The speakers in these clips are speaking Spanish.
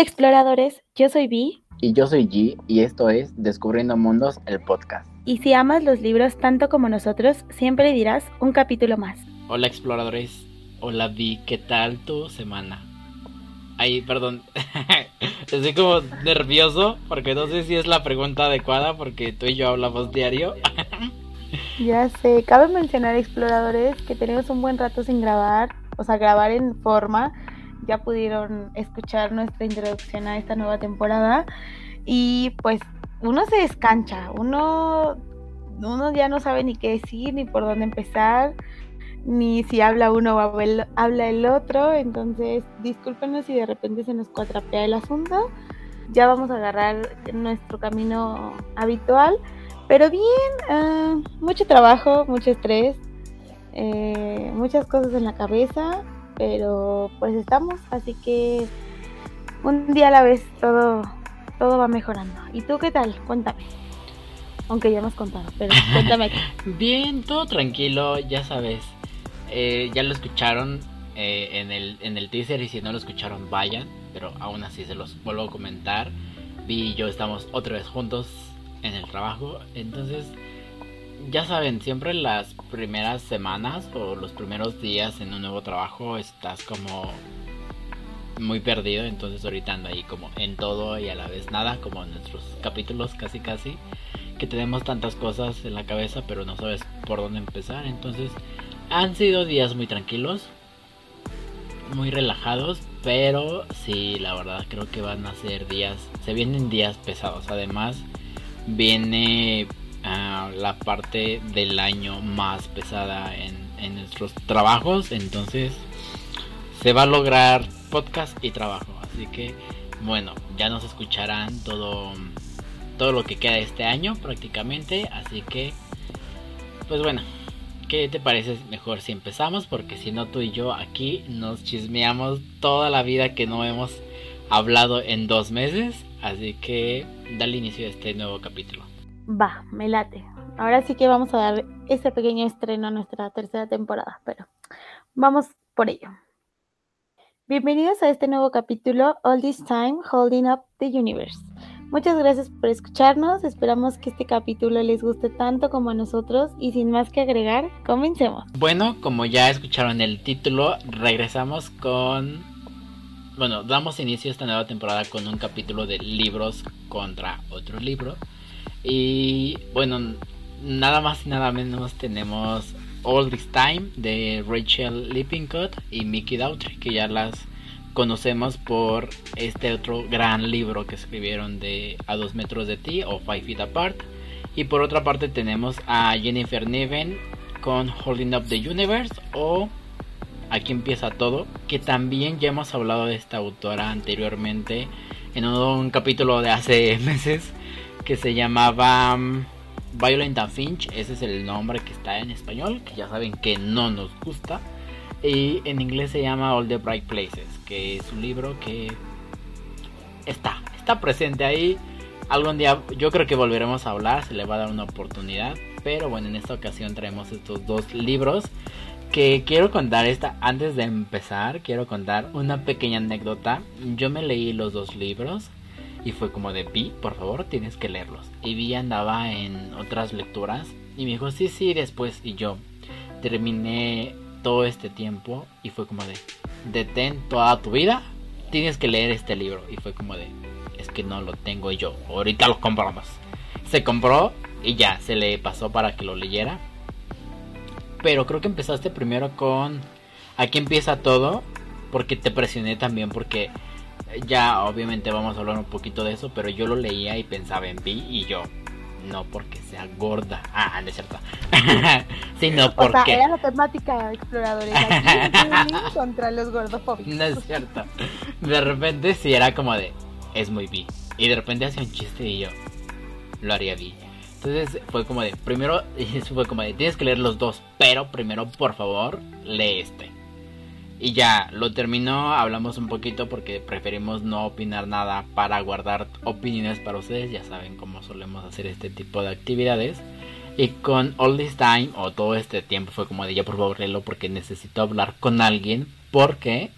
Hola exploradores, yo soy Vi. Y yo soy G y esto es Descubriendo Mundos, el podcast. Y si amas los libros tanto como nosotros, siempre dirás un capítulo más. Hola exploradores, hola Vi, ¿qué tal tu semana? Ay, perdón, estoy como nervioso porque no sé si es la pregunta adecuada porque tú y yo hablamos diario. ya sé, cabe mencionar exploradores que tenemos un buen rato sin grabar, o sea, grabar en forma ya pudieron escuchar nuestra introducción a esta nueva temporada. Y pues uno se descancha, uno, uno ya no sabe ni qué decir, ni por dónde empezar, ni si habla uno o habla el otro, entonces discúlpenos si de repente se nos cuatrapea el asunto, ya vamos a agarrar nuestro camino habitual, pero bien, ah, mucho trabajo, mucho estrés, eh, muchas cosas en la cabeza, pero pues estamos, así que un día a la vez todo, todo va mejorando. ¿Y tú qué tal? Cuéntame. Aunque ya hemos contado, pero cuéntame. Bien, todo tranquilo, ya sabes. Eh, ya lo escucharon eh, en, el, en el teaser y si no lo escucharon vayan, pero aún así se los vuelvo a comentar. Vi y yo estamos otra vez juntos en el trabajo, entonces ya saben, siempre las primeras semanas o los primeros días en un nuevo trabajo estás como muy perdido, entonces ahorita ando ahí como en todo y a la vez nada, como en nuestros capítulos casi casi, que tenemos tantas cosas en la cabeza pero no sabes por dónde empezar, entonces han sido días muy tranquilos, muy relajados, pero sí, la verdad creo que van a ser días, se vienen días pesados, además viene la parte del año más pesada en, nuestros trabajos. Entonces se va a lograr podcast y trabajo. Así que bueno, ya nos escucharán todo, todo lo que queda este año prácticamente. Así que, pues bueno, ¿qué te parece mejor si empezamos? Porque si no, tú y yo aquí nos chismeamos toda la vida que no hemos hablado en dos meses. Así que dale inicio a este nuevo capítulo. Va, me late. Ahora sí que vamos a dar ese pequeño estreno a nuestra tercera temporada, pero vamos por ello. Bienvenidos a este nuevo capítulo, All This Time Holding Up the Universe. Muchas gracias por escucharnos, esperamos que este capítulo les guste tanto como a nosotros y sin más que agregar, comencemos. Bueno, como ya escucharon el título, regresamos con... Bueno, damos inicio a esta nueva temporada con un capítulo de libros contra otro libro. Y bueno, nada más y nada menos tenemos All This Time de Rachel Lippincott y Mickey Daughtry, que ya las conocemos por este otro gran libro que escribieron de A dos metros de ti o Five Feet Apart. Y por otra parte tenemos a Jennifer Neven con Holding Up the Universe o Aquí empieza todo, que también ya hemos hablado de esta autora anteriormente en un capítulo de hace meses que se llamaba um, Violent and Finch, ese es el nombre que está en español, que ya saben que no nos gusta. Y en inglés se llama All the Bright Places, que es un libro que está, está presente ahí. Algún día yo creo que volveremos a hablar, se le va a dar una oportunidad. Pero bueno, en esta ocasión traemos estos dos libros que quiero contar esta antes de empezar, quiero contar una pequeña anécdota. Yo me leí los dos libros y fue como de, Vi, por favor, tienes que leerlos. Y Vi andaba en otras lecturas y me dijo, sí, sí, después. Y yo terminé todo este tiempo y fue como de, detén toda tu vida, tienes que leer este libro. Y fue como de, es que no lo tengo yo, ahorita lo compramos. Se compró y ya, se le pasó para que lo leyera. Pero creo que empezaste primero con Aquí empieza todo, porque te presioné también, porque ya obviamente vamos a hablar un poquito de eso, pero yo lo leía y pensaba en Vi y yo, no porque sea gorda, ah, no es cierto, sino porque... O sea, era la temática exploradores aquí contra los gordofóbicos. No es cierto, de repente sí era como de, es muy Vi, y de repente hacía un chiste y yo, lo haría Vi. Entonces fue como de, primero, fue como de, tienes que leer los dos, pero primero, por favor, lee este. Y ya, lo terminó, hablamos un poquito porque preferimos no opinar nada para guardar opiniones para ustedes, ya saben cómo solemos hacer este tipo de actividades. Y con All This Time, o todo este tiempo, fue como de ya por favor léelo porque necesito hablar con alguien, porque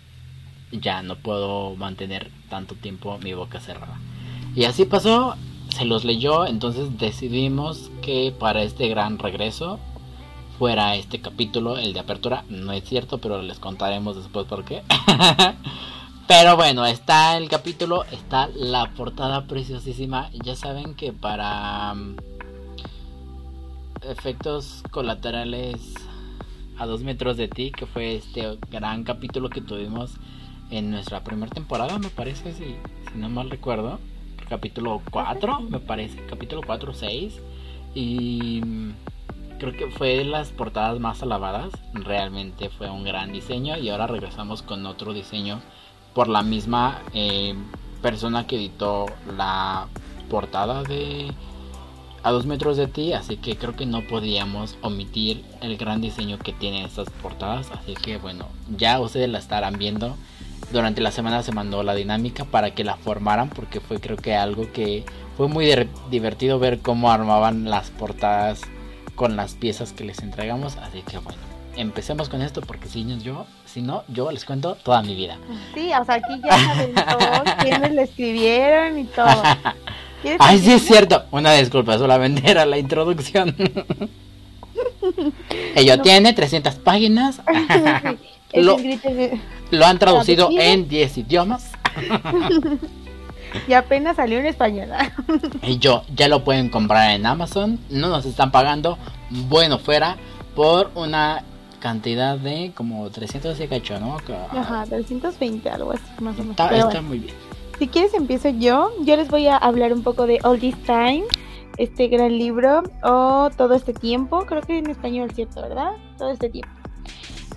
ya no puedo mantener tanto tiempo mi boca cerrada. Y así pasó, se los leyó, entonces decidimos que para este gran regreso fuera este capítulo, el de apertura. No es cierto, pero les contaremos después por qué. pero bueno, está el capítulo, está la portada preciosísima. Ya saben que para mm, efectos colaterales a dos metros de ti, que fue este gran capítulo que tuvimos en nuestra primera temporada, me parece, si, si no mal recuerdo. Capítulo 4, me parece, capítulo 4 6. Y mm, creo que fue de las portadas más alabadas. Realmente fue un gran diseño. Y ahora regresamos con otro diseño por la misma eh, persona que editó la portada de a dos metros de ti, así que creo que no podíamos omitir el gran diseño que tienen estas portadas, así que bueno, ya ustedes la estarán viendo. Durante la semana se mandó la dinámica para que la formaran, porque fue creo que algo que fue muy divertido ver cómo armaban las portadas con las piezas que les entregamos, así que bueno, empecemos con esto porque si no yo, si no, yo les cuento toda mi vida. Sí, o sea, aquí ya saben todos quiénes le escribieron y todo. Ay, sí es cierto. Una disculpa, solamente era la introducción. Ello tiene 300 páginas. lo, lo, han traducido en 10 idiomas. y apenas salió en español. y yo, ya lo pueden comprar en Amazon. No nos están pagando. Bueno, fuera por una cantidad de como 300 y cacho, ¿no? Ajá, 320, algo así, más o menos. Está, está muy bien. Si quieres empiezo yo. Yo les voy a hablar un poco de All This Time, este gran libro, o Todo este tiempo. Creo que en español, ¿cierto? ¿Verdad? Todo este tiempo.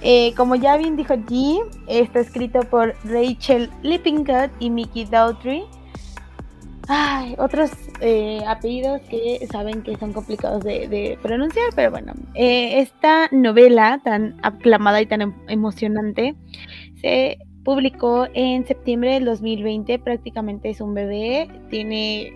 Eh, como ya bien dijo G, está escrito por Rachel Lippincott y Mickey Daughtry. Ay, otros eh, apellidos que saben que son complicados de, pronunciar, pero bueno, eh, esta novela tan aclamada y tan em, emocionante se publicó en septiembre del 2020, prácticamente es un bebé, tiene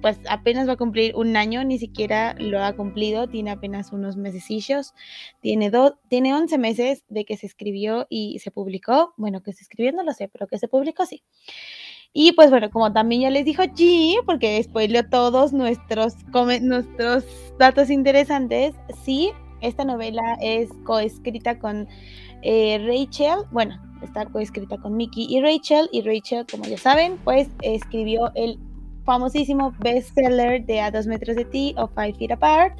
pues apenas va a cumplir un año, ni siquiera lo ha cumplido, tiene apenas unos mesecillos, tiene, dos tiene 11 meses de que se escribió y se publicó, bueno, que se escribió no lo sé, pero que se publicó sí. Y pues bueno, como también ya les dijo G, porque leo todos nuestros, nuestros datos interesantes, sí, esta novela es coescrita con eh, Rachel, bueno, está coescrita con Mickey y Rachel, y Rachel, como ya saben, pues escribió el famosísimo bestseller de A dos metros de ti o Five Feet Apart,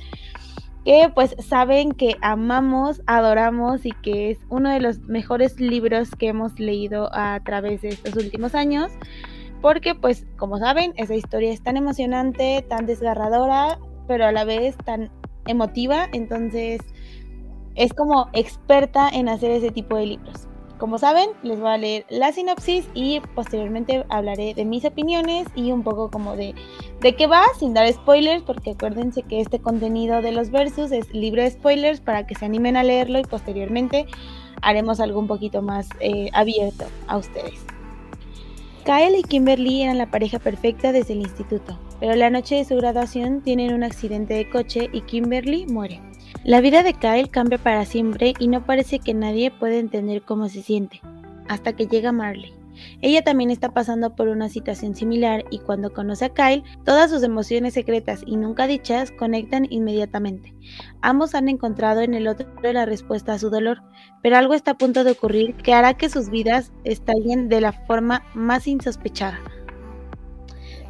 que pues saben que amamos, adoramos y que es uno de los mejores libros que hemos leído a través de estos últimos años, porque pues como saben, esa historia es tan emocionante, tan desgarradora, pero a la vez tan emotiva, entonces es como experta en hacer ese tipo de libros. Como saben, les voy a leer la sinopsis y posteriormente hablaré de mis opiniones y un poco como de, de qué va, sin dar spoilers, porque acuérdense que este contenido de los versos es libre de spoilers para que se animen a leerlo y posteriormente haremos algo un poquito más eh, abierto a ustedes. Kyle y Kimberly eran la pareja perfecta desde el instituto, pero la noche de su graduación tienen un accidente de coche y Kimberly muere. La vida de Kyle cambia para siempre y no parece que nadie pueda entender cómo se siente, hasta que llega Marley. Ella también está pasando por una situación similar y cuando conoce a Kyle, todas sus emociones secretas y nunca dichas conectan inmediatamente. Ambos han encontrado en el otro la respuesta a su dolor, pero algo está a punto de ocurrir que hará que sus vidas estallen de la forma más insospechada.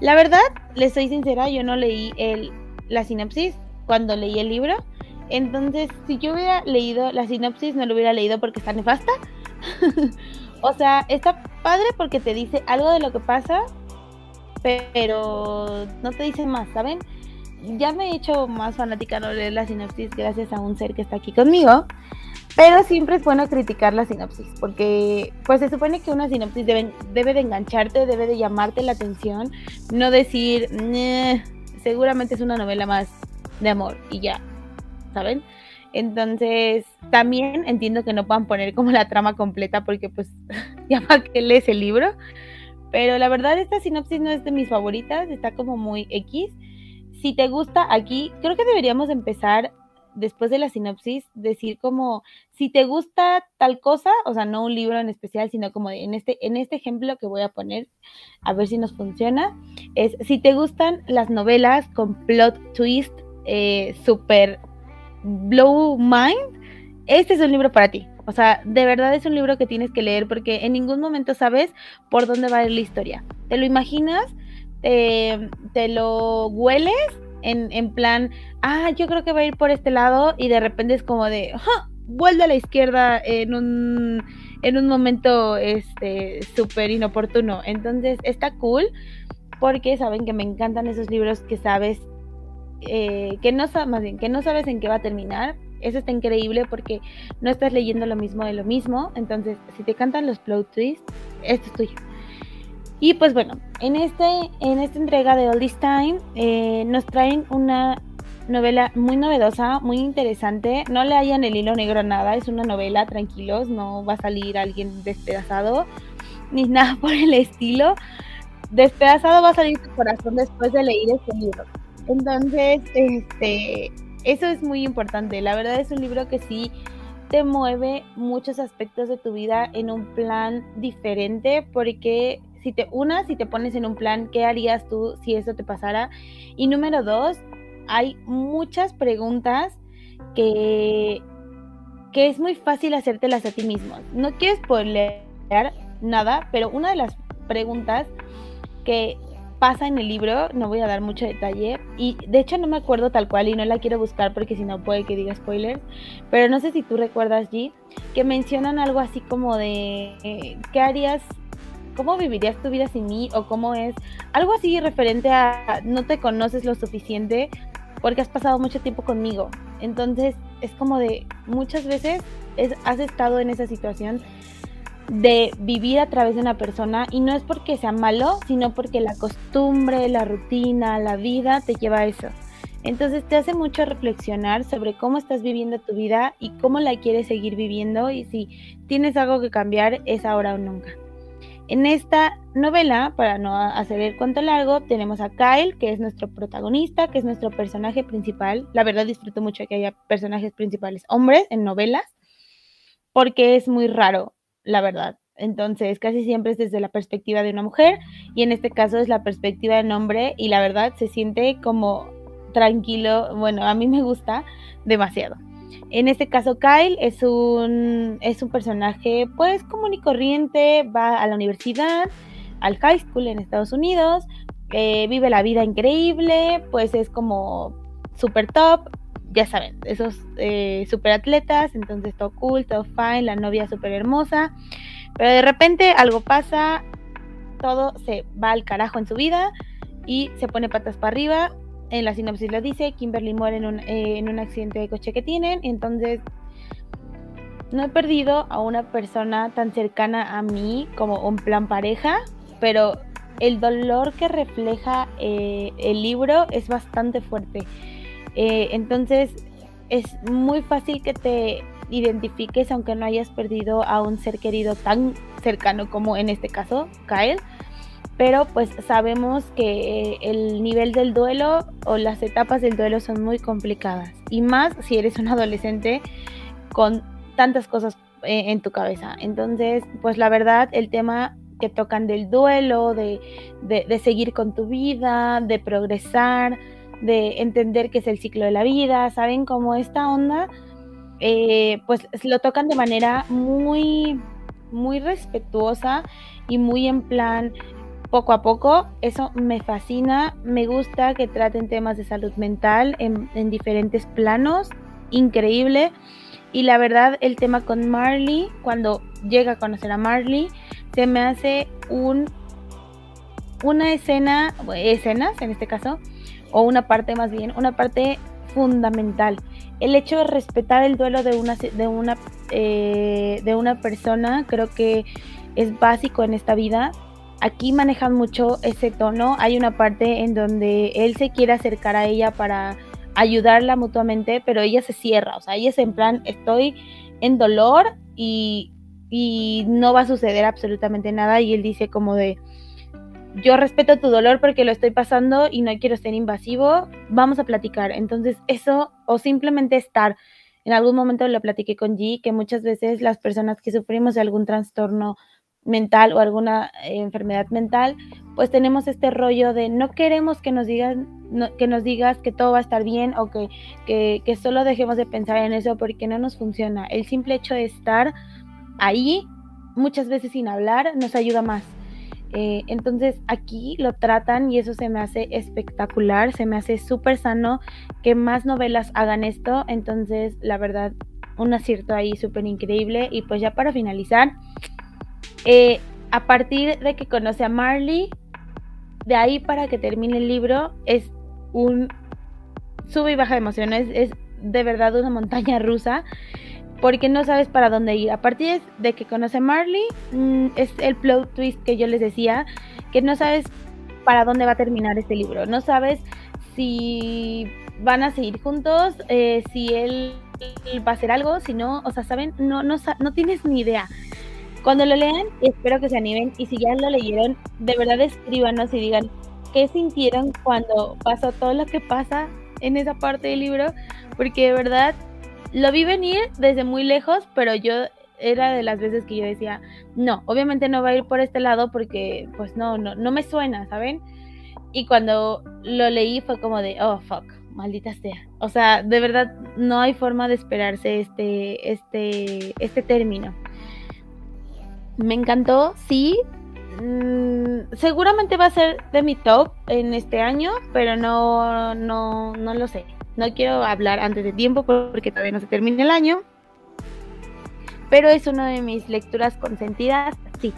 La verdad, les soy sincera, yo no leí el, la sinopsis cuando leí el libro, entonces, si yo hubiera leído la sinopsis, no lo hubiera leído porque está nefasta. o sea, está padre porque te dice algo de lo que pasa, pero no te dice más, ¿saben? Ya me he hecho más fanática no leer la sinopsis gracias a un ser que está aquí conmigo. Pero siempre es bueno criticar la sinopsis, porque pues se supone que una sinopsis debe, debe de engancharte, debe de llamarte la atención, no decir, seguramente es una novela más de amor y ya. ¿Saben? Entonces, también entiendo que no puedan poner como la trama completa porque pues ya para que lees el libro. Pero la verdad esta sinopsis no es de mis favoritas, está como muy X. Si te gusta aquí, creo que deberíamos empezar después de la sinopsis, decir como, si te gusta tal cosa, o sea, no un libro en especial, sino como en este, en este ejemplo que voy a poner, a ver si nos funciona, es, si te gustan las novelas con plot twist eh, super blow mind, este es un libro para ti. O sea, de verdad es un libro que tienes que leer porque en ningún momento sabes por dónde va a ir la historia. Te lo imaginas, te, lo hueles en, en, plan, ah, yo creo que va a ir por este lado y de repente es como de, vuelve a la izquierda en un, en un momento este súper inoportuno. Entonces está cool porque saben que me encantan esos libros que sabes eh, que no más que no sabes en qué va a terminar. Eso está increíble porque no estás leyendo lo mismo de lo mismo. Entonces, si te cantan los plot twists, esto es tuyo. Y pues bueno, en, este, en esta entrega de All This Time eh, nos traen una novela muy novedosa, muy interesante. No le hayan el hilo negro a nada, es una novela, tranquilos, no va a salir alguien despedazado ni nada por el estilo. Despedazado va a salir tu corazón después de leer este libro. Entonces, este, eso es muy importante. La verdad es un libro que sí te mueve muchos aspectos de tu vida en un plan diferente porque si te unas, si te pones en un plan, ¿qué harías tú si eso te pasara? Y número dos, hay muchas preguntas que, que es muy fácil hacértelas a ti mismo. No quieres spoilear nada, pero una de las preguntas que pasa en el libro, no voy a dar mucho detalle, y de hecho no me acuerdo tal cual y no la quiero buscar porque si no puede que diga spoilers, pero no sé si tú recuerdas, G, que mencionan algo así como de, eh, ¿qué harías ¿cómo vivirías tu vida sin mí? O cómo es, algo así referente a no te conoces lo suficiente porque has pasado mucho tiempo conmigo. Entonces es como de muchas veces has estado en esa situación de vivir a través de una persona y no es porque sea malo, sino porque la costumbre, la rutina, la vida te lleva a eso. Entonces te hace mucho reflexionar sobre cómo estás viviendo tu vida y cómo la quieres seguir viviendo y si tienes algo que cambiar es ahora o nunca. En esta novela, para no hacer el cuento largo, tenemos a Kyle, que es nuestro protagonista, que es nuestro personaje principal. La verdad disfruto mucho que haya personajes principales hombres en novelas, porque es muy raro, la verdad. Entonces, casi siempre es desde la perspectiva de una mujer y en este caso es la perspectiva de un hombre y la verdad se siente como tranquilo. Bueno, a mí me gusta demasiado. En este caso, Kyle es un, es un personaje pues común y corriente, va a la universidad, al high school en Estados Unidos, eh, vive la vida increíble, pues es como super top, ya saben, esos eh, super atletas, entonces todo cool, todo fine, la novia súper hermosa, pero de repente algo pasa, todo se va al carajo en su vida y se pone patas para arriba en la sinopsis lo dice, Kimberly muere en un, eh, en un accidente de coche que tienen, entonces no he perdido a una persona tan cercana a mí como un plan pareja, pero el dolor que refleja eh, el libro es bastante fuerte. Eh, entonces es muy fácil que te identifiques aunque no hayas perdido a un ser querido tan cercano como en este caso, Kyle pero pues sabemos que el nivel del duelo o las etapas del duelo son muy complicadas y más si eres un adolescente con tantas cosas eh, en tu cabeza. Entonces, pues la verdad, el tema que tocan del duelo, de, seguir con tu vida, de progresar, de entender que es el ciclo de la vida, ¿saben? cómo esta onda, eh, pues lo tocan de manera muy, muy respetuosa y muy en plan, poco a poco. Eso me fascina. Me gusta que traten temas de salud mental en, diferentes planos. Increíble. Y la verdad, el tema con Marley, cuando llega a conocer a Marley, se me hace un una escena, escenas en este caso, o una parte más bien, una parte fundamental. El hecho de respetar el duelo de una, de una, eh, de una persona creo que es básico en esta vida aquí manejan mucho ese tono. Hay una parte en donde él se quiere acercar a ella para ayudarla mutuamente, pero ella se cierra. O sea, ella es en plan, estoy en dolor y, y no va a suceder absolutamente nada. Y él dice como de, yo respeto tu dolor porque lo estoy pasando y no quiero ser invasivo, vamos a platicar. Entonces, eso, o simplemente estar. En algún momento lo platiqué con G, que muchas veces las personas que sufrimos de algún trastorno mental o alguna eh, enfermedad mental, pues tenemos este rollo de no queremos que nos digan que nos digas que todo va a estar bien o que, que, que, solo dejemos de pensar en eso porque no nos funciona. El simple hecho de estar ahí, muchas veces sin hablar, nos ayuda más. Eh, entonces aquí lo tratan y eso se me hace espectacular, se me hace súper sano que más novelas hagan esto. Entonces, la verdad, un acierto ahí súper increíble. Y pues ya para finalizar, eh, a partir de que conoce a Marley, de ahí para que termine el libro es un sube y baja de emociones, es de verdad una montaña rusa porque no sabes para dónde ir. A partir de que conoce a Marley, mm, es el plot twist que yo les decía, que no sabes para dónde va a terminar este libro, no sabes si van a seguir juntos, eh, si él va a hacer algo, si no, o sea, saben, no, no, no tienes ni idea. Cuando lo lean, espero que se animen y si ya lo leyeron, de verdad escríbanos y digan qué sintieron cuando pasó todo lo que pasa en esa parte del libro, porque de verdad lo vi venir desde muy lejos, pero yo era de las veces que yo decía, no, obviamente no va a ir por este lado porque pues no, no, no me suena, ¿saben? Y cuando lo leí fue como de, oh, fuck, maldita sea. O sea, de verdad no hay forma de esperarse este, este, este término. Me encantó, sí. Mm, seguramente va a ser de mi top en este año, pero no, no, no lo sé. No quiero hablar antes de tiempo porque todavía no se termina el año. Pero es una de mis lecturas consentidas, sí.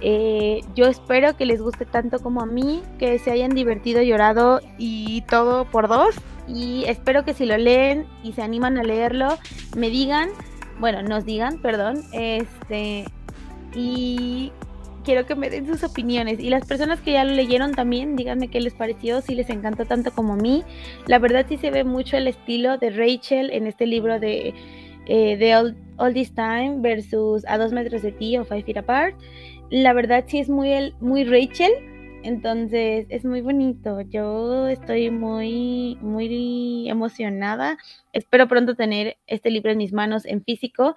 Eh, yo espero que les guste tanto como a mí, que se hayan divertido, llorado y todo por dos. Y espero que si lo leen y se animan a leerlo, me digan, bueno, nos digan, perdón, este, y quiero que me den sus opiniones. Y las personas que ya lo leyeron también, díganme qué les pareció, si les encantó tanto como a mí. La verdad sí se ve mucho el estilo de Rachel en este libro de, eh, All, This Time versus A Dos Metros de Ti o Five Feet Apart. La verdad sí es muy, el, muy Rachel, entonces es muy bonito. Yo estoy muy, muy emocionada. Espero pronto tener este libro en mis manos en físico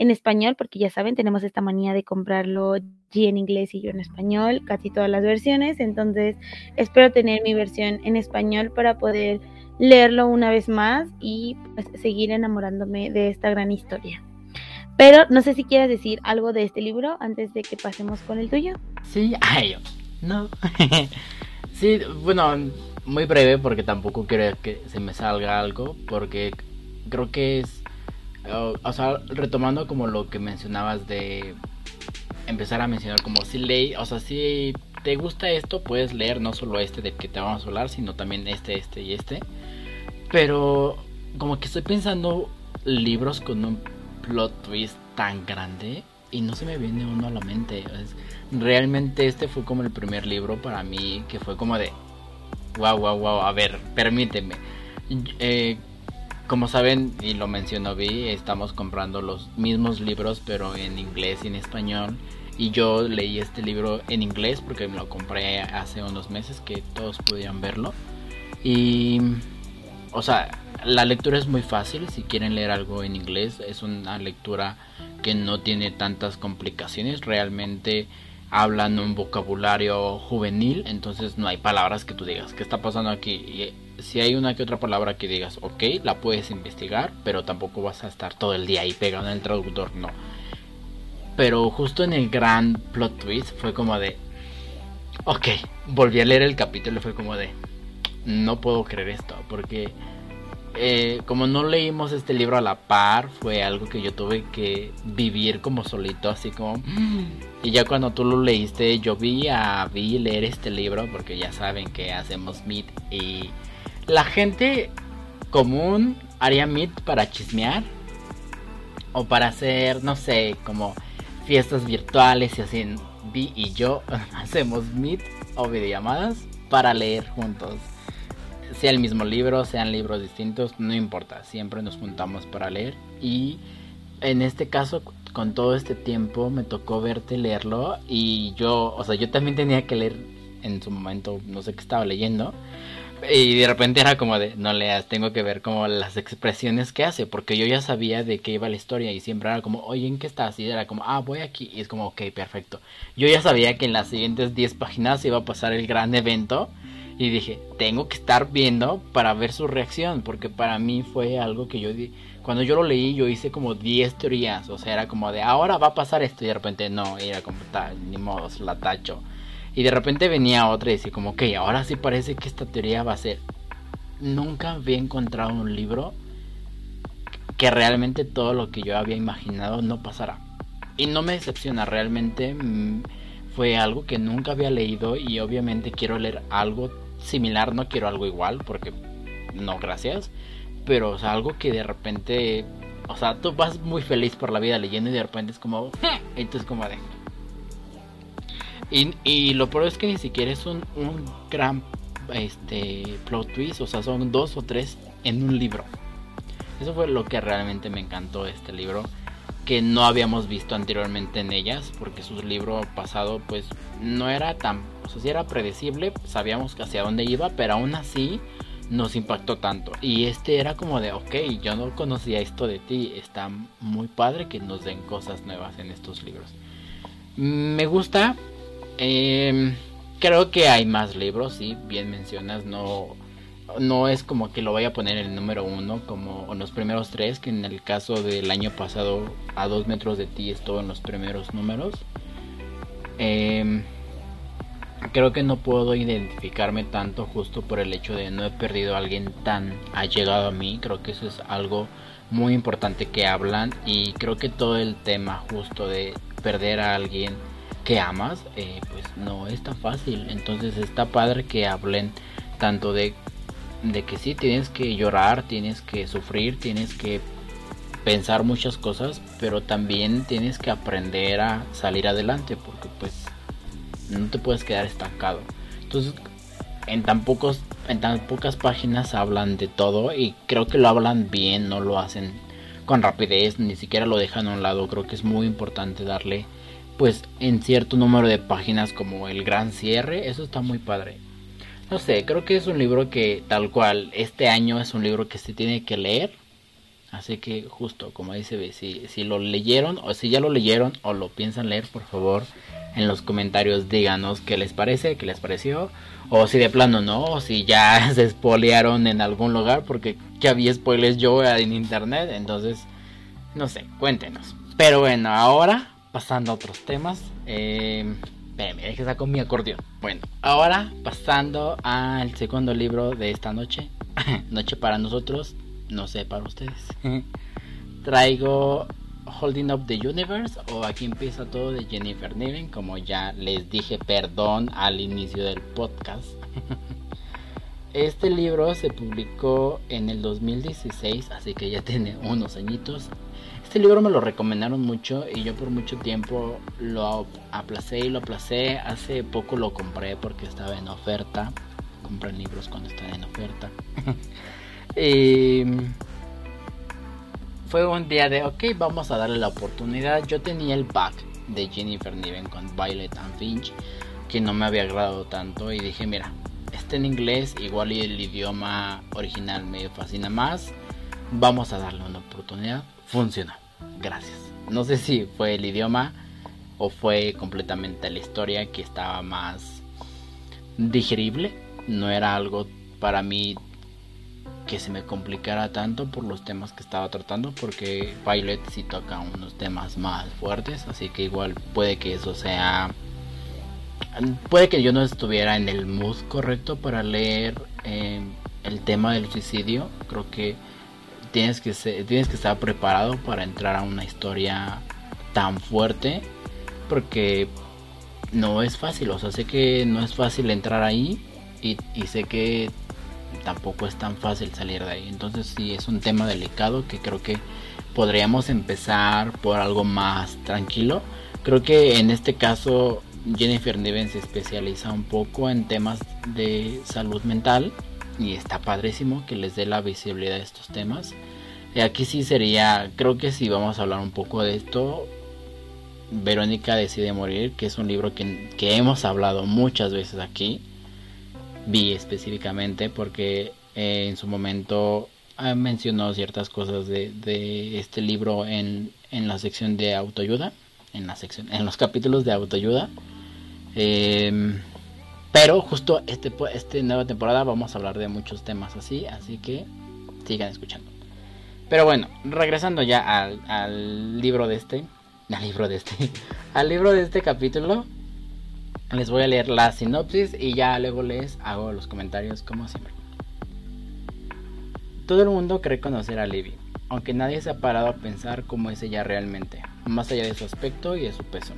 en español, porque ya saben, tenemos esta manía de comprarlo G en inglés y yo en español, casi todas las versiones. Entonces, espero tener mi versión en español para poder leerlo una vez más y pues, seguir enamorándome de esta gran historia. Pero no sé si quieres decir algo de este libro antes de que pasemos con el tuyo. Sí, ay, no. sí, bueno, muy breve porque tampoco quiero que se me salga algo porque creo que es o, sea, retomando como lo que mencionabas de empezar a mencionar como si leí, o sea, si te gusta esto, puedes leer no solo este de que te vamos a hablar, sino también este, este y este. Pero como que estoy pensando libros con un plot twist tan grande y no se me viene uno a la mente. realmente este fue como el primer libro para mí que fue como de, wow, wow, wow, a ver, permíteme. Eh, como saben, y lo mencionó Vi, estamos comprando los mismos libros, pero en inglés y en español. Y yo leí este libro en inglés porque me lo compré hace unos meses que todos pudieran verlo. Y, o sea, la lectura es muy fácil. Si quieren leer algo en inglés, es una lectura que no tiene tantas complicaciones. Realmente hablan un vocabulario juvenil, entonces no hay palabras que tú digas, ¿qué está pasando aquí? Y si hay una que otra palabra que digas, ok, la puedes investigar, pero tampoco vas a estar todo el día ahí pegado en el traductor, no. Pero justo en el gran plot twist fue como de, ok, volví a leer el capítulo y fue como de, no puedo creer esto, porque eh, como no leímos este libro a la par, fue algo que yo tuve que vivir como solito, así como... Y ya cuando tú lo leíste, yo vi a Vi leer este libro, porque ya saben que hacemos Meet y la gente común haría Meet para chismear o para hacer, no sé, como fiestas virtuales y así. Vi y yo hacemos Meet o videollamadas para leer juntos sea el mismo libro, sean libros distintos, no importa, siempre nos juntamos para leer y en este caso con todo este tiempo me tocó verte leerlo y yo, o sea, yo también tenía que leer en su momento no sé qué estaba leyendo. Y de repente era como de, no leas, tengo que ver como las expresiones que hace, porque yo ya sabía de qué iba la historia y siempre era como, oye, ¿en qué estás? Y era como, ah, voy aquí. Y es como, ok, perfecto. Yo ya sabía que en las siguientes 10 páginas iba a pasar el gran evento y dije, tengo que estar viendo para ver su reacción, porque para mí fue algo que yo di cuando yo lo leí yo hice como 10 teorías, o sea, era como de ahora va a pasar esto y de repente no, era como ni modo, la tacho. Y de repente venía otra y decía como, ok, ahora sí parece que esta teoría va a ser. Nunca había encontrado un libro que realmente todo lo que yo había imaginado no pasara. Y no me decepciona, realmente mm, fue algo que nunca había leído y obviamente quiero leer algo similar, no quiero algo igual porque no, gracias. Pero, o algo que de repente, o sea, tú vas muy feliz por la vida leyendo y de repente es como, entonces como de... Y, lo peor es que ni siquiera es un, un gran este plot twist, o sea, son dos o tres en un libro. Eso fue lo que realmente me encantó este libro, que no habíamos visto anteriormente en ellas, porque su libro pasado pues no era tan, o sea, sí era predecible, sabíamos hacia dónde iba, pero aún así nos impactó tanto. Y este era como de, ok, yo no conocía esto de ti, está muy padre que nos den cosas nuevas en estos libros. Me gusta, Em, creo que hay más libros, sí, bien mencionas, no, no es como que lo vaya a poner en el número uno como en los primeros tres, que en el caso del año pasado a dos metros de ti estuvo en los primeros números. Em, creo que no puedo identificarme tanto justo por el hecho de no he perdido a alguien tan allegado a mí. Creo que eso es algo muy importante que hablan y creo que todo el tema justo de perder a alguien que amas, eh, pues no es tan fácil. Entonces está padre que hablen tanto de, de que sí tienes que llorar, tienes que sufrir, tienes que pensar muchas cosas, pero también tienes que aprender a salir adelante porque pues no te puedes quedar estancado. Entonces en tan pocos en tan pocas páginas hablan de todo y creo que lo hablan bien, no lo hacen con rapidez, ni siquiera lo dejan a un lado. Creo que es muy importante darle pues en cierto número de páginas como el gran cierre, eso está muy padre. No sé, creo que es un libro que tal cual este año es un libro que se tiene que leer. Así que justo como dice si, si lo leyeron o si ya lo leyeron o lo piensan leer, por favor, en los comentarios díganos qué les parece, qué les pareció. O si de plano no, o si ya se spoilearon en algún lugar, porque ya vi spoilers yo en internet. Entonces, no sé, cuéntenos. Pero bueno, ahora pasando a otros temas. Eh, espérenme, que saco mi acordeón. Bueno, ahora pasando al segundo libro de esta noche. noche para nosotros, no sé para ustedes. Traigo Holding Up the Universe o Aquí empieza todo de Jennifer Niven. Como ya les dije, perdón al inicio del podcast. Este libro se publicó en el 2016, así que ya tiene unos añitos. Este libro me lo recomendaron mucho y yo por mucho tiempo lo aplacé y lo aplacé. Hace poco lo compré porque estaba en oferta. Compren libros cuando están en oferta. y fue un día de, ok, vamos a darle la oportunidad. Yo tenía el pack de Jennifer Niven con Violet and Finch que no me había agradado tanto y dije, mira, este en inglés, igual y el idioma original me fascina más. Vamos a darle una oportunidad funcionó. Gracias. No sé si fue el idioma o fue completamente la historia que estaba más digerible. No era algo para mí que se me complicara tanto por los temas que estaba tratando porque Violet sí toca unos temas más fuertes así que igual puede que eso sea puede que yo no estuviera en el mood correcto para leer eh, el tema del suicidio creo que tienes que, tienes que estar preparado para entrar a una historia tan fuerte porque no es fácil, o sea, sé que no es fácil entrar ahí y, sé que tampoco es tan fácil salir de ahí. Entonces sí es un tema delicado que creo que podríamos empezar por algo más tranquilo. Creo que en este caso Jennifer Niven se especializa un poco en temas de salud mental y está padrísimo que les dé la visibilidad a estos temas. Y aquí sí sería, creo que si vamos a hablar un poco de esto, Verónica decide morir, que es un libro que, que hemos hablado muchas veces aquí. Vi específicamente porque eh, en su momento ah, mencionó ciertas cosas de, de este libro en, en, la sección de autoayuda, en la sección, en los capítulos de autoayuda. Eh, pero justo este, este nueva temporada vamos a hablar de muchos temas así, así que sigan escuchando. Pero bueno, regresando ya al, libro de este, al libro de este, al libro de este capítulo, les voy a leer la sinopsis y ya luego les hago los comentarios como siempre. Todo el mundo cree conocer a Libby, aunque nadie se ha parado a pensar cómo es ella realmente, más allá de su aspecto y de su peso.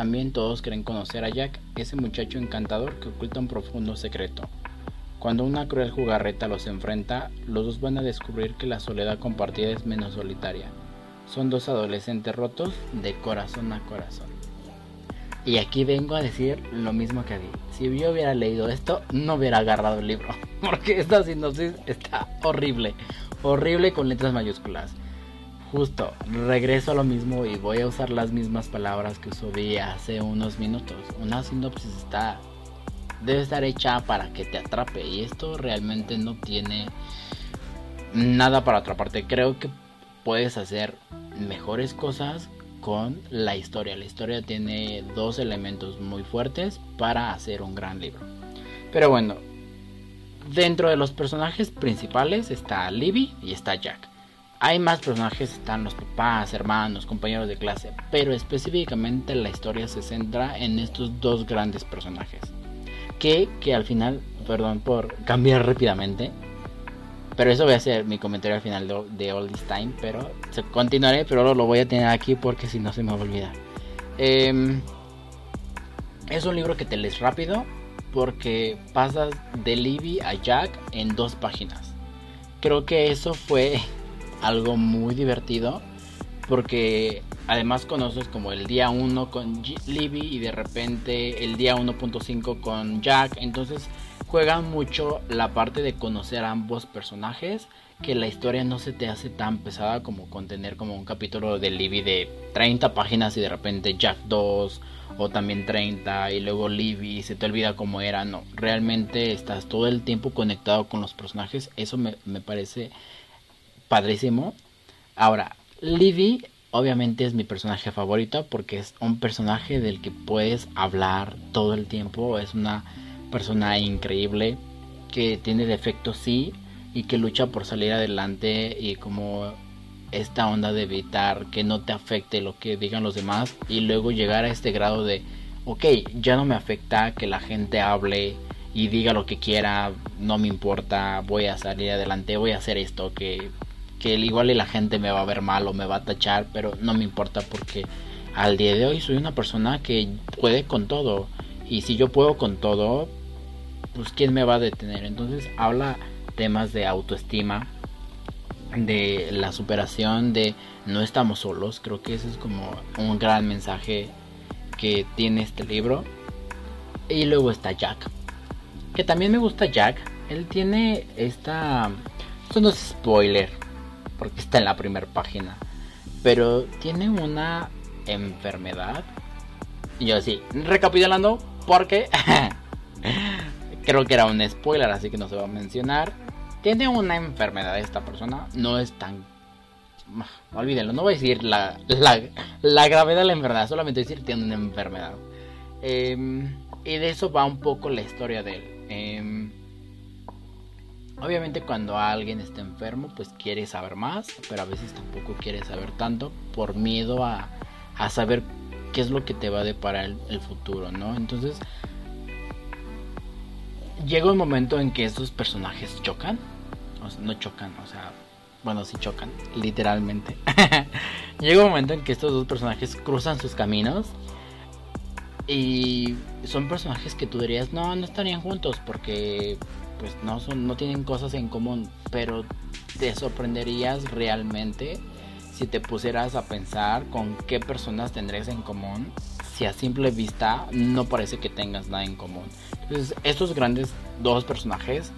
También todos creen conocer a Jack, ese muchacho encantador que oculta un profundo secreto. Cuando una cruel jugarreta los enfrenta, los dos van a descubrir que la soledad compartida es menos solitaria. Son dos adolescentes rotos de corazón a corazón. Y aquí vengo a decir lo mismo que a Si yo hubiera leído esto, no hubiera agarrado el libro. Porque esta sinopsis está horrible. Horrible con letras mayúsculas. Justo, regreso a lo mismo y voy a usar las mismas palabras que subí hace unos minutos. Una sinopsis está debe estar hecha para que te atrape y esto realmente no tiene nada para atraparte. Creo que puedes hacer mejores cosas con la historia. La historia tiene dos elementos muy fuertes para hacer un gran libro. Pero bueno, dentro de los personajes principales está Libby y está Jack. Hay más personajes, están los papás, hermanos, compañeros de clase, pero específicamente la historia se centra en estos dos grandes personajes. Que, que al final, perdón por cambiar rápidamente, pero eso voy a hacer mi comentario al final de, All This Time, pero continuaré, pero lo voy a tener aquí porque si no se me va. Em, es un libro que te lees rápido porque pasas de Libby a Jack en dos páginas. Creo que eso fue algo muy divertido porque además conoces como el día 1 con Libby y de repente el día 1.5 con Jack, entonces juegan mucho la parte de conocer a ambos personajes, que la historia no se te hace tan pesada como contener como un capítulo de Libby de 30 páginas y de repente Jack 2 o también 30 y luego Libby se te olvida cómo era, no, realmente estás todo el tiempo conectado con los personajes, eso me, me parece padrísimo. Ahora, Livy obviamente es mi personaje favorito porque es un personaje del que puedes hablar todo el tiempo. Es una persona increíble que tiene defectos sí y que lucha por salir adelante y como esta onda de evitar que no te afecte lo que digan los demás y luego llegar a este grado de ok ya no me afecta que la gente hable y diga lo que quiera no me importa voy a salir adelante voy a hacer esto que que igual y la gente me va a ver mal o me va a tachar, pero no me importa porque al día de hoy soy una persona que puede con todo. Y si yo puedo con todo, pues quién me va a detener. Entonces habla temas de autoestima, de la superación, de no estamos solos. Creo que ese es como un gran mensaje que tiene este libro. Y luego está Jack. Que también me gusta Jack. Él tiene esta... Esto no es spoiler porque está en la primera página. Pero tiene una enfermedad. Yo sí, recapitulando, porque creo que era un spoiler, así que no se va a mencionar. Tiene una enfermedad esta persona, no es tan... Olvídenlo, no voy a decir la, la, gravedad de la enfermedad, solamente decir tiene una enfermedad. Em, y de eso va un poco la historia de él. Eh, Obviamente cuando alguien está enfermo pues quiere saber más, pero a veces tampoco quiere saber tanto por miedo a, saber qué es lo que te va a deparar el, futuro, ¿no? Entonces llega un momento en que estos personajes chocan, no chocan, o sea, bueno, sí chocan, literalmente. llega un momento en que estos dos personajes cruzan sus caminos y son personajes que tú dirías, no, no estarían juntos porque pues no son no tienen cosas en común, pero te sorprenderías realmente si te pusieras a pensar con qué personas tendrías en común si a simple vista no parece que tengas nada en común. Entonces, estos grandes dos personajes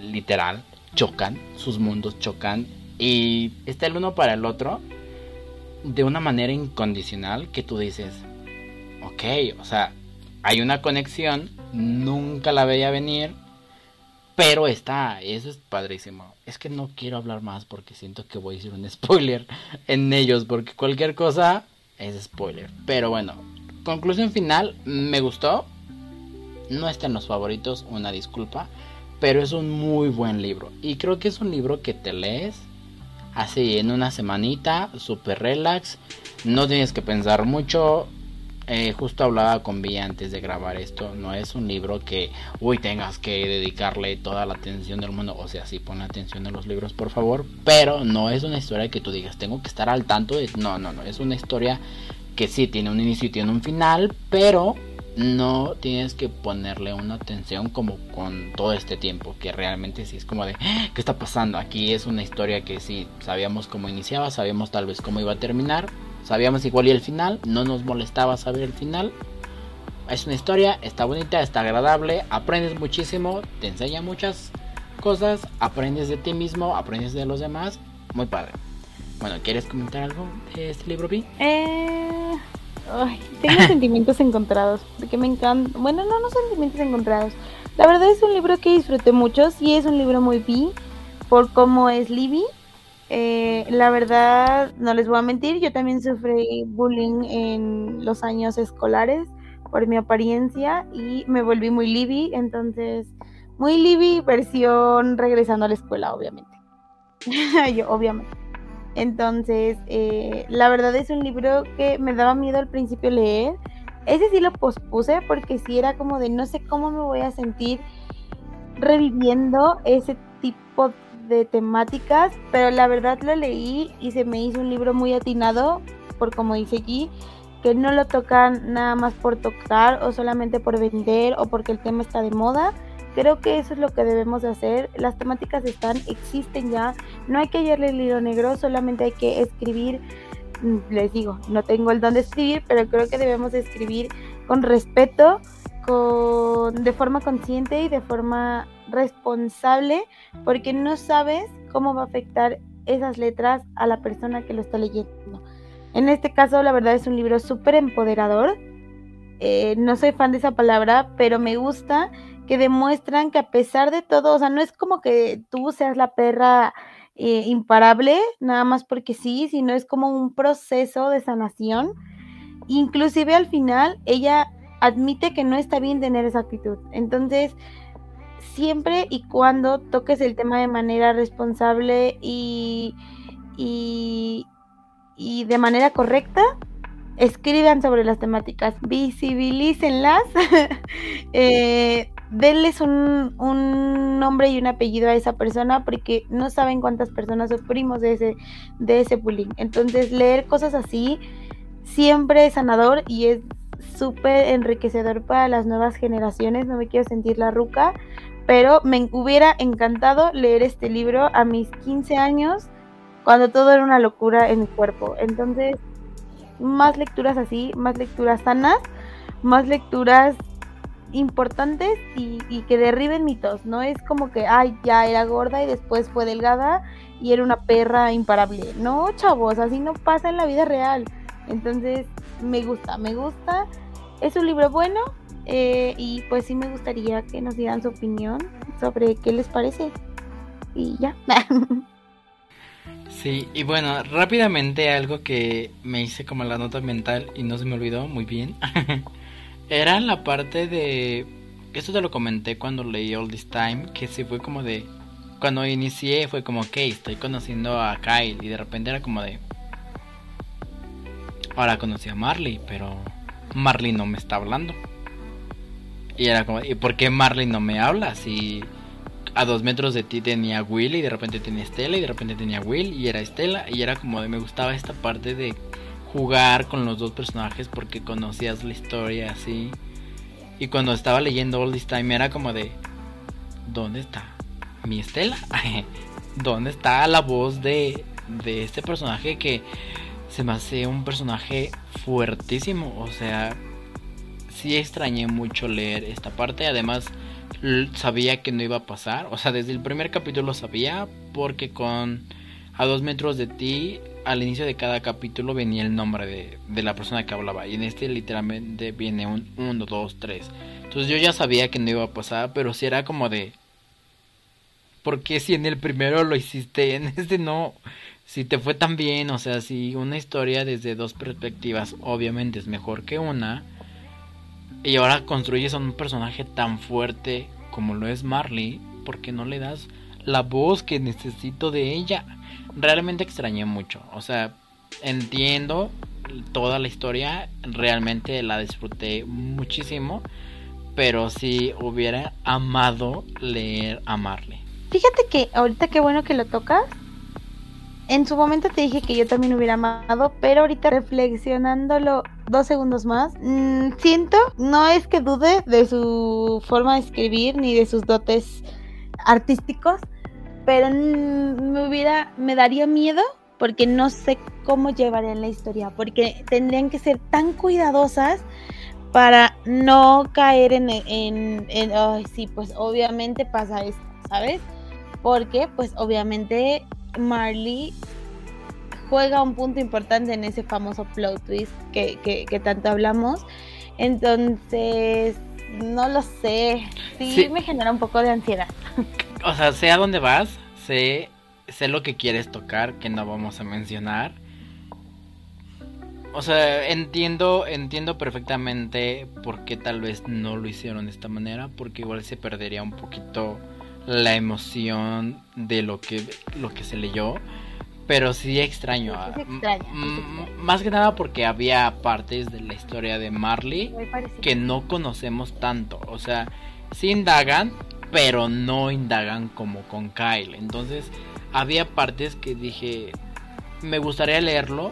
literal chocan, sus mundos chocan y está el uno para el otro. de una manera incondicional que tú dices, ok, o sea, hay una conexión, nunca la veía venir, pero está, eso es padrísimo. Es que no quiero hablar más porque siento que voy a decir un spoiler en ellos, porque cualquier cosa es spoiler. Pero bueno, conclusión final, me gustó. No está en los favoritos, una disculpa. Pero es un muy buen libro. Y creo que es un libro que te lees así en una semanita, super relax. No tienes que pensar mucho. Eh, justo hablaba con Villa antes de grabar esto. No es un libro que, uy, tengas que dedicarle toda la atención del mundo. O sea, sí, pon atención en los libros, por favor. Pero no es una historia que tú digas, tengo que estar al tanto. De... No, no, no. Es una historia que sí tiene un inicio y tiene un final. Pero no tienes que ponerle una atención como con todo este tiempo. Que realmente sí es como de, ¿qué está pasando? Aquí es una historia que sí sabíamos cómo iniciaba, sabíamos tal vez cómo iba a terminar Sabíamos igual y el final, no nos molestaba saber el final. Es una historia, está bonita, está agradable, aprendes muchísimo, te enseña muchas cosas, aprendes de ti mismo, aprendes de los demás, muy padre. Bueno, ¿quieres comentar algo de este libro, Vi? Eh, tengo sentimientos encontrados, porque me encanta, bueno, no, no sentimientos encontrados. La verdad es un libro que disfruté mucho, sí es un libro muy Vi, por cómo es Libby, eh, la verdad, no les voy a mentir, yo también sufrí bullying en los años escolares por mi apariencia y me volví muy Libby, entonces, muy Libby versión regresando a la escuela, obviamente. yo, obviamente. Entonces, eh, la verdad es un libro que me daba miedo al principio leer. Ese sí lo pospuse porque sí era como de no sé cómo me voy a sentir reviviendo ese tipo de temáticas, pero la verdad lo leí y se me hizo un libro muy atinado, por como dice aquí, que no lo tocan nada más por tocar o solamente por vender o porque el tema está de moda. Creo que eso es lo que debemos de hacer. Las temáticas están, existen ya. No hay que hallarle el hilo negro, solamente hay que escribir. Mm, les digo, no tengo el don de escribir, pero creo que debemos de escribir con respeto, de forma consciente y de forma responsable porque no sabes cómo va a afectar esas letras a la persona que lo está leyendo. En este caso, la verdad es un libro súper empoderador. Eh, no soy fan de esa palabra, pero me gusta que demuestran que a pesar de todo, o sea, no es como que tú seas la perra eh, imparable, nada más porque sí, sino es como un proceso de sanación. Inclusive al final, ella admite que no está bien tener esa actitud. Entonces, siempre y cuando toques el tema de manera responsable y, y, de manera correcta, escriban sobre las temáticas, visibilícenlas, eh, denles un, un, nombre y un apellido a esa persona porque no saben cuántas personas sufrimos de ese, de ese bullying. Entonces leer cosas así siempre es sanador y es súper enriquecedor para las nuevas generaciones. No me quiero sentir la ruca, pero me hubiera encantado leer este libro a mis 15 años, cuando todo era una locura en mi cuerpo. Entonces, más lecturas así, más lecturas sanas, más lecturas importantes y, que derriben mitos. No es como que, ay, ya era gorda y después fue delgada y era una perra imparable. No, chavos, así no pasa en la vida real. Entonces, me gusta, me gusta. Es un libro bueno, eh, y pues sí me gustaría que nos dieran su opinión sobre qué les parece. Y ya. sí, y bueno, rápidamente algo que me hice como la nota mental y no se me olvidó muy bien. Era la parte de... Esto te lo comenté cuando leí All This Time, que sí fue como de... Cuando inicié fue como, ok, estoy conociendo a Kyle y de repente era como de... Ahora conocí a Marley, pero Marley no me está hablando. Y era como, ¿y por qué Marley no me habla? Si a dos metros de ti tenía Will y de repente tenía Estela y de repente tenía Will y era Estela y era como de me gustaba esta parte de jugar con los dos personajes porque conocías la historia así. Y cuando estaba leyendo All This Time era como de ¿dónde está mi Estela? ¿Dónde está la voz de, de este personaje que se me hace un personaje fuertísimo? O sea, sí extrañé mucho leer esta parte. Además, sabía que no iba a pasar. O sea, desde el primer capítulo sabía. Porque con a dos metros de ti, al inicio de cada capítulo venía el nombre de, de la persona que hablaba. Y en este literalmente viene un 1, 2, 3. Entonces yo ya sabía que no iba a pasar, pero si era como de... ¿Por qué si en el primero lo hiciste, en este no? Si te fue tan bien, o sea, si una historia desde dos perspectivas obviamente es mejor que una. Y ahora construyes a un personaje tan fuerte como lo es Marley, ¿por qué no le das la voz que necesito de ella? Realmente extrañé mucho, o sea, entiendo toda la historia, realmente la disfruté muchísimo, pero si hubiera amado leer a Marley. Fíjate que ahorita qué bueno que lo tocas. En su momento te dije que yo también hubiera amado, pero ahorita reflexionándolo dos segundos más, mmm, siento, no es que dude de su forma de escribir ni de sus dotes artísticos, pero me hubiera, me daría miedo porque no sé cómo llevarían la historia, porque tendrían que ser tan cuidadosas para no caer en, en, en ay, sí, pues obviamente pasa esto, ¿sabes? Porque pues obviamente Marley juega un punto importante en ese famoso plot twist que, que, que tanto hablamos. Entonces, no lo sé. Sí, sí, me genera un poco de ansiedad. O sea, sé a dónde vas, sé, sé lo que quieres tocar, que no vamos a mencionar. O sea, entiendo, entiendo perfectamente por qué tal vez no lo hicieron de esta manera, porque igual se perdería un poquito la emoción de lo que, lo que se leyó. Pero sí extraño. Más que nada porque había partes de la historia de Marley que no conocemos tanto. O sea, sí indagan, pero no indagan como con Kyle. Entonces, había partes que dije, me gustaría leerlo,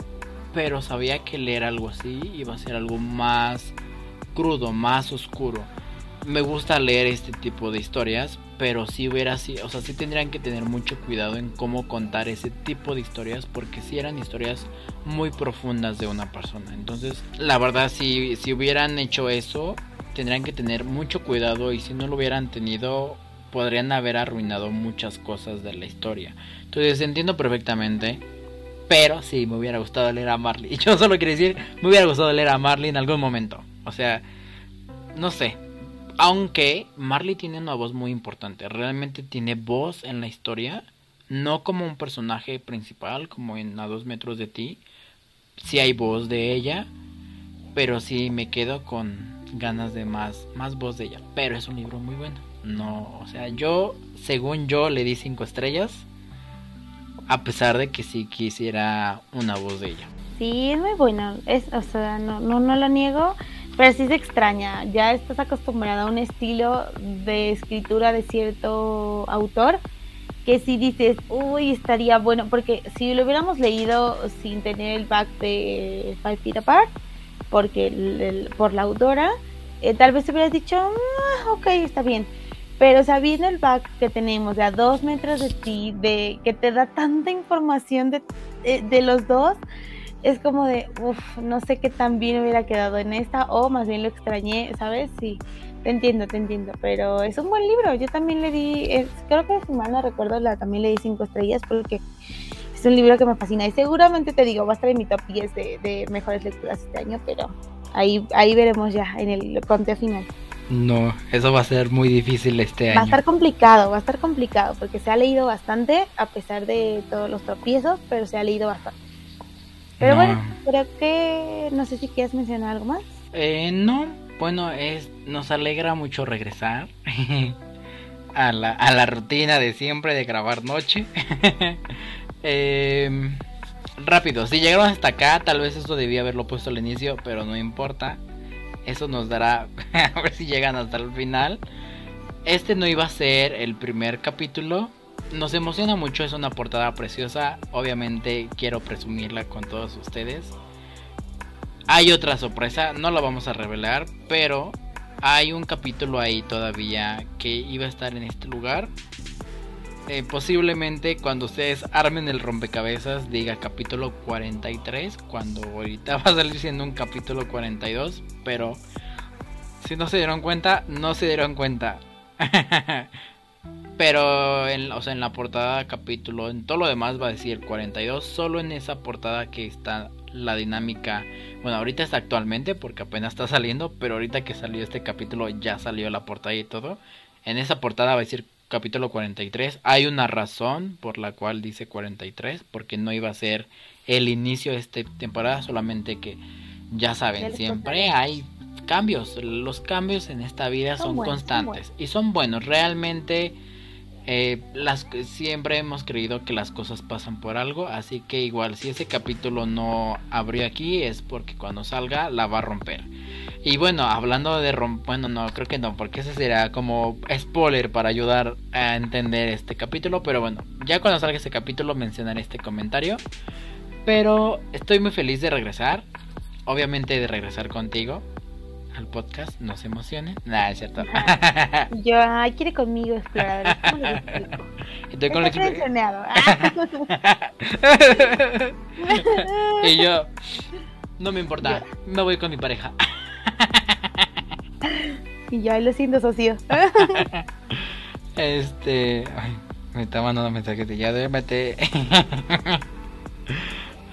pero sabía que leer algo así iba a ser algo más crudo, más oscuro. Me gusta leer este tipo de historias, pero si hubiera así, o sea, sí tendrían que tener mucho cuidado en cómo contar ese tipo de historias, porque si eran historias muy profundas de una persona. Entonces, la verdad, si, si hubieran hecho eso, tendrían que tener mucho cuidado y si no lo hubieran tenido, podrían haber arruinado muchas cosas de la historia. Entonces, entiendo perfectamente. Pero sí, me hubiera gustado leer a Marley. Y yo solo quiero decir, me hubiera gustado leer a Marley en algún momento. O sea, no sé, aunque Marley tiene una voz muy importante, realmente tiene voz en la historia, no como un personaje principal, como en A dos metros de ti. Sí hay voz de ella, pero sí me quedo con ganas de más, más voz de ella. Pero es un libro muy bueno. No, o sea, yo, según yo, le di cinco estrellas, a pesar de que sí quisiera una voz de ella. Sí, es muy bueno, es, o sea, no, no, no lo niego pero sí se extraña, ya estás acostumbrada a un estilo de escritura de cierto autor que si dices, uy, estaría bueno, porque si lo hubiéramos leído sin tener el back de Five Feet Apart, porque el, el, por la autora, eh, tal vez hubieras dicho, ah, ok, está bien. Pero sabiendo el back que tenemos de a dos metros de ti, de que te da tanta información de, de, de los dos, es como de, uff, no sé qué tan bien hubiera quedado en esta, o más bien lo extrañé, ¿sabes? Sí, te entiendo, te entiendo, pero es un buen libro. Yo también le di, es, creo que si mal no recuerdo, la, también le di cinco estrellas porque es un libro que me fascina y seguramente te digo, va a estar en mi top 10 de, de mejores lecturas este año, pero ahí, ahí veremos ya en el conteo final. No, eso va a ser muy difícil este año. Va a estar complicado, va a estar complicado porque se ha leído bastante a pesar de todos los tropiezos, pero se ha leído bastante. Pero no. bueno, creo que no sé si quieres mencionar algo más. Eh, no, bueno, es nos alegra mucho regresar a, la, a la rutina de siempre de grabar noche. eh, rápido, si llegaron hasta acá, tal vez esto debía haberlo puesto al inicio, pero no importa. Eso nos dará a ver si llegan hasta el final. Este no iba a ser el primer capítulo, nos emociona mucho, es una portada preciosa. Obviamente quiero presumirla con todos ustedes. Hay otra sorpresa, no la vamos a revelar, pero hay un capítulo ahí todavía que iba a estar en este lugar. Eh, posiblemente cuando ustedes armen el rompecabezas diga capítulo 43, cuando ahorita va a salir siendo un capítulo 42, pero si no se dieron cuenta, no se dieron cuenta. pero en, o sea, en la portada capítulo, en todo lo demás va a decir 42, solo en esa portada que está la dinámica, bueno, ahorita está actualmente porque apenas está saliendo, pero ahorita que salió este capítulo ya salió la portada y todo. En esa portada va a decir capítulo 43. Hay una razón por la cual dice 43, porque no iba a ser el inicio de esta temporada, solamente que ya saben, siempre hay cambios. Los cambios en esta vida son, constantes y son buenos. Realmente eh, las, siempre hemos creído que las cosas pasan por algo, así que igual si ese capítulo no abrió aquí es porque cuando salga la va a romper. Y bueno, hablando de romper, bueno, no, creo que no, porque ese será como spoiler para ayudar a entender este capítulo, pero bueno, ya cuando salga ese capítulo mencionaré este comentario. Pero estoy muy feliz de regresar, obviamente de regresar contigo al podcast, no se emocionen. Nada, es cierto. Yo, ay, quiere conmigo explorar. ¿Cómo le explico? Estoy con el y yo, no me importa, me voy con mi pareja. y yo, ahí lo siento, socio. este, ay, me está mandando mensajes de ya, déjate.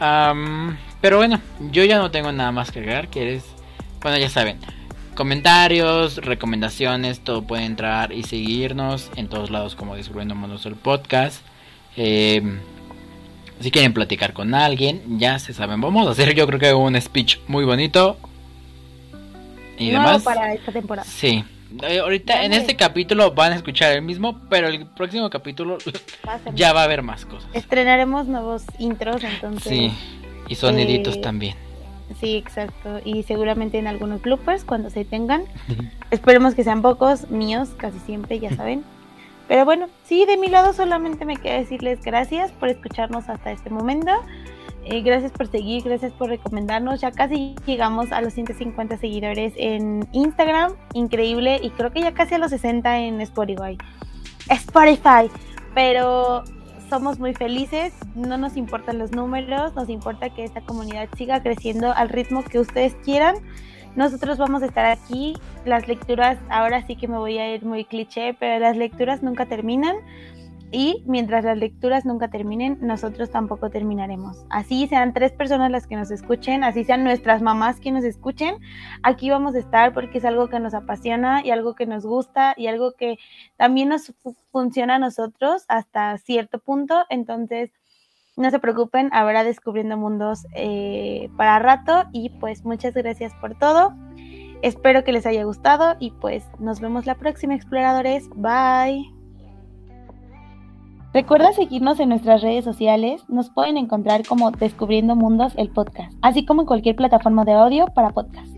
um, pero bueno, yo ya no tengo nada más que agregar. ¿Quieres? Bueno, ya saben, comentarios, recomendaciones, todo puede entrar y seguirnos en todos lados como Descubriendo Mundos el podcast. Eh, si quieren platicar con alguien, ya se saben. Vamos a hacer yo creo que un speech muy bonito. Y demás. para esta temporada. Sí. Eh, ahorita en este capítulo van a escuchar el mismo, pero el próximo capítulo ya va a haber más cosas. Estrenaremos nuevos intros, entonces. Sí, y soniditos eh, también. Sí, exacto. Y seguramente en algunos bloopers cuando se tengan. Esperemos que sean pocos, míos, casi siempre, ya saben. Pero bueno, sí, de mi lado solamente me queda decirles gracias por escucharnos hasta este momento. Eh, gracias por seguir, gracias por recomendarnos. Ya casi llegamos a los 150 seguidores en Instagram, increíble. Y creo que ya casi a los 60 en Spotify. Spotify. Pero somos muy felices, no nos importan los números, nos importa que esta comunidad siga creciendo al ritmo que ustedes quieran. Nosotros vamos a estar aquí, las lecturas, ahora sí que me voy a ir muy cliché, pero las lecturas nunca terminan. Y mientras las lecturas nunca terminen, nosotros tampoco terminaremos. Así sean tres personas las que nos escuchen, así sean nuestras mamás que nos escuchen, aquí vamos a estar porque es algo que nos apasiona y algo que nos gusta y algo que también nos funciona a nosotros hasta cierto punto. Entonces, no se preocupen, habrá descubriendo mundos eh, para rato y pues muchas gracias por todo. Espero que les haya gustado y pues nos vemos la próxima exploradores. Bye. Recuerda seguirnos en nuestras redes sociales, nos pueden encontrar como Descubriendo Mundos el podcast, así como en cualquier plataforma de audio para podcast.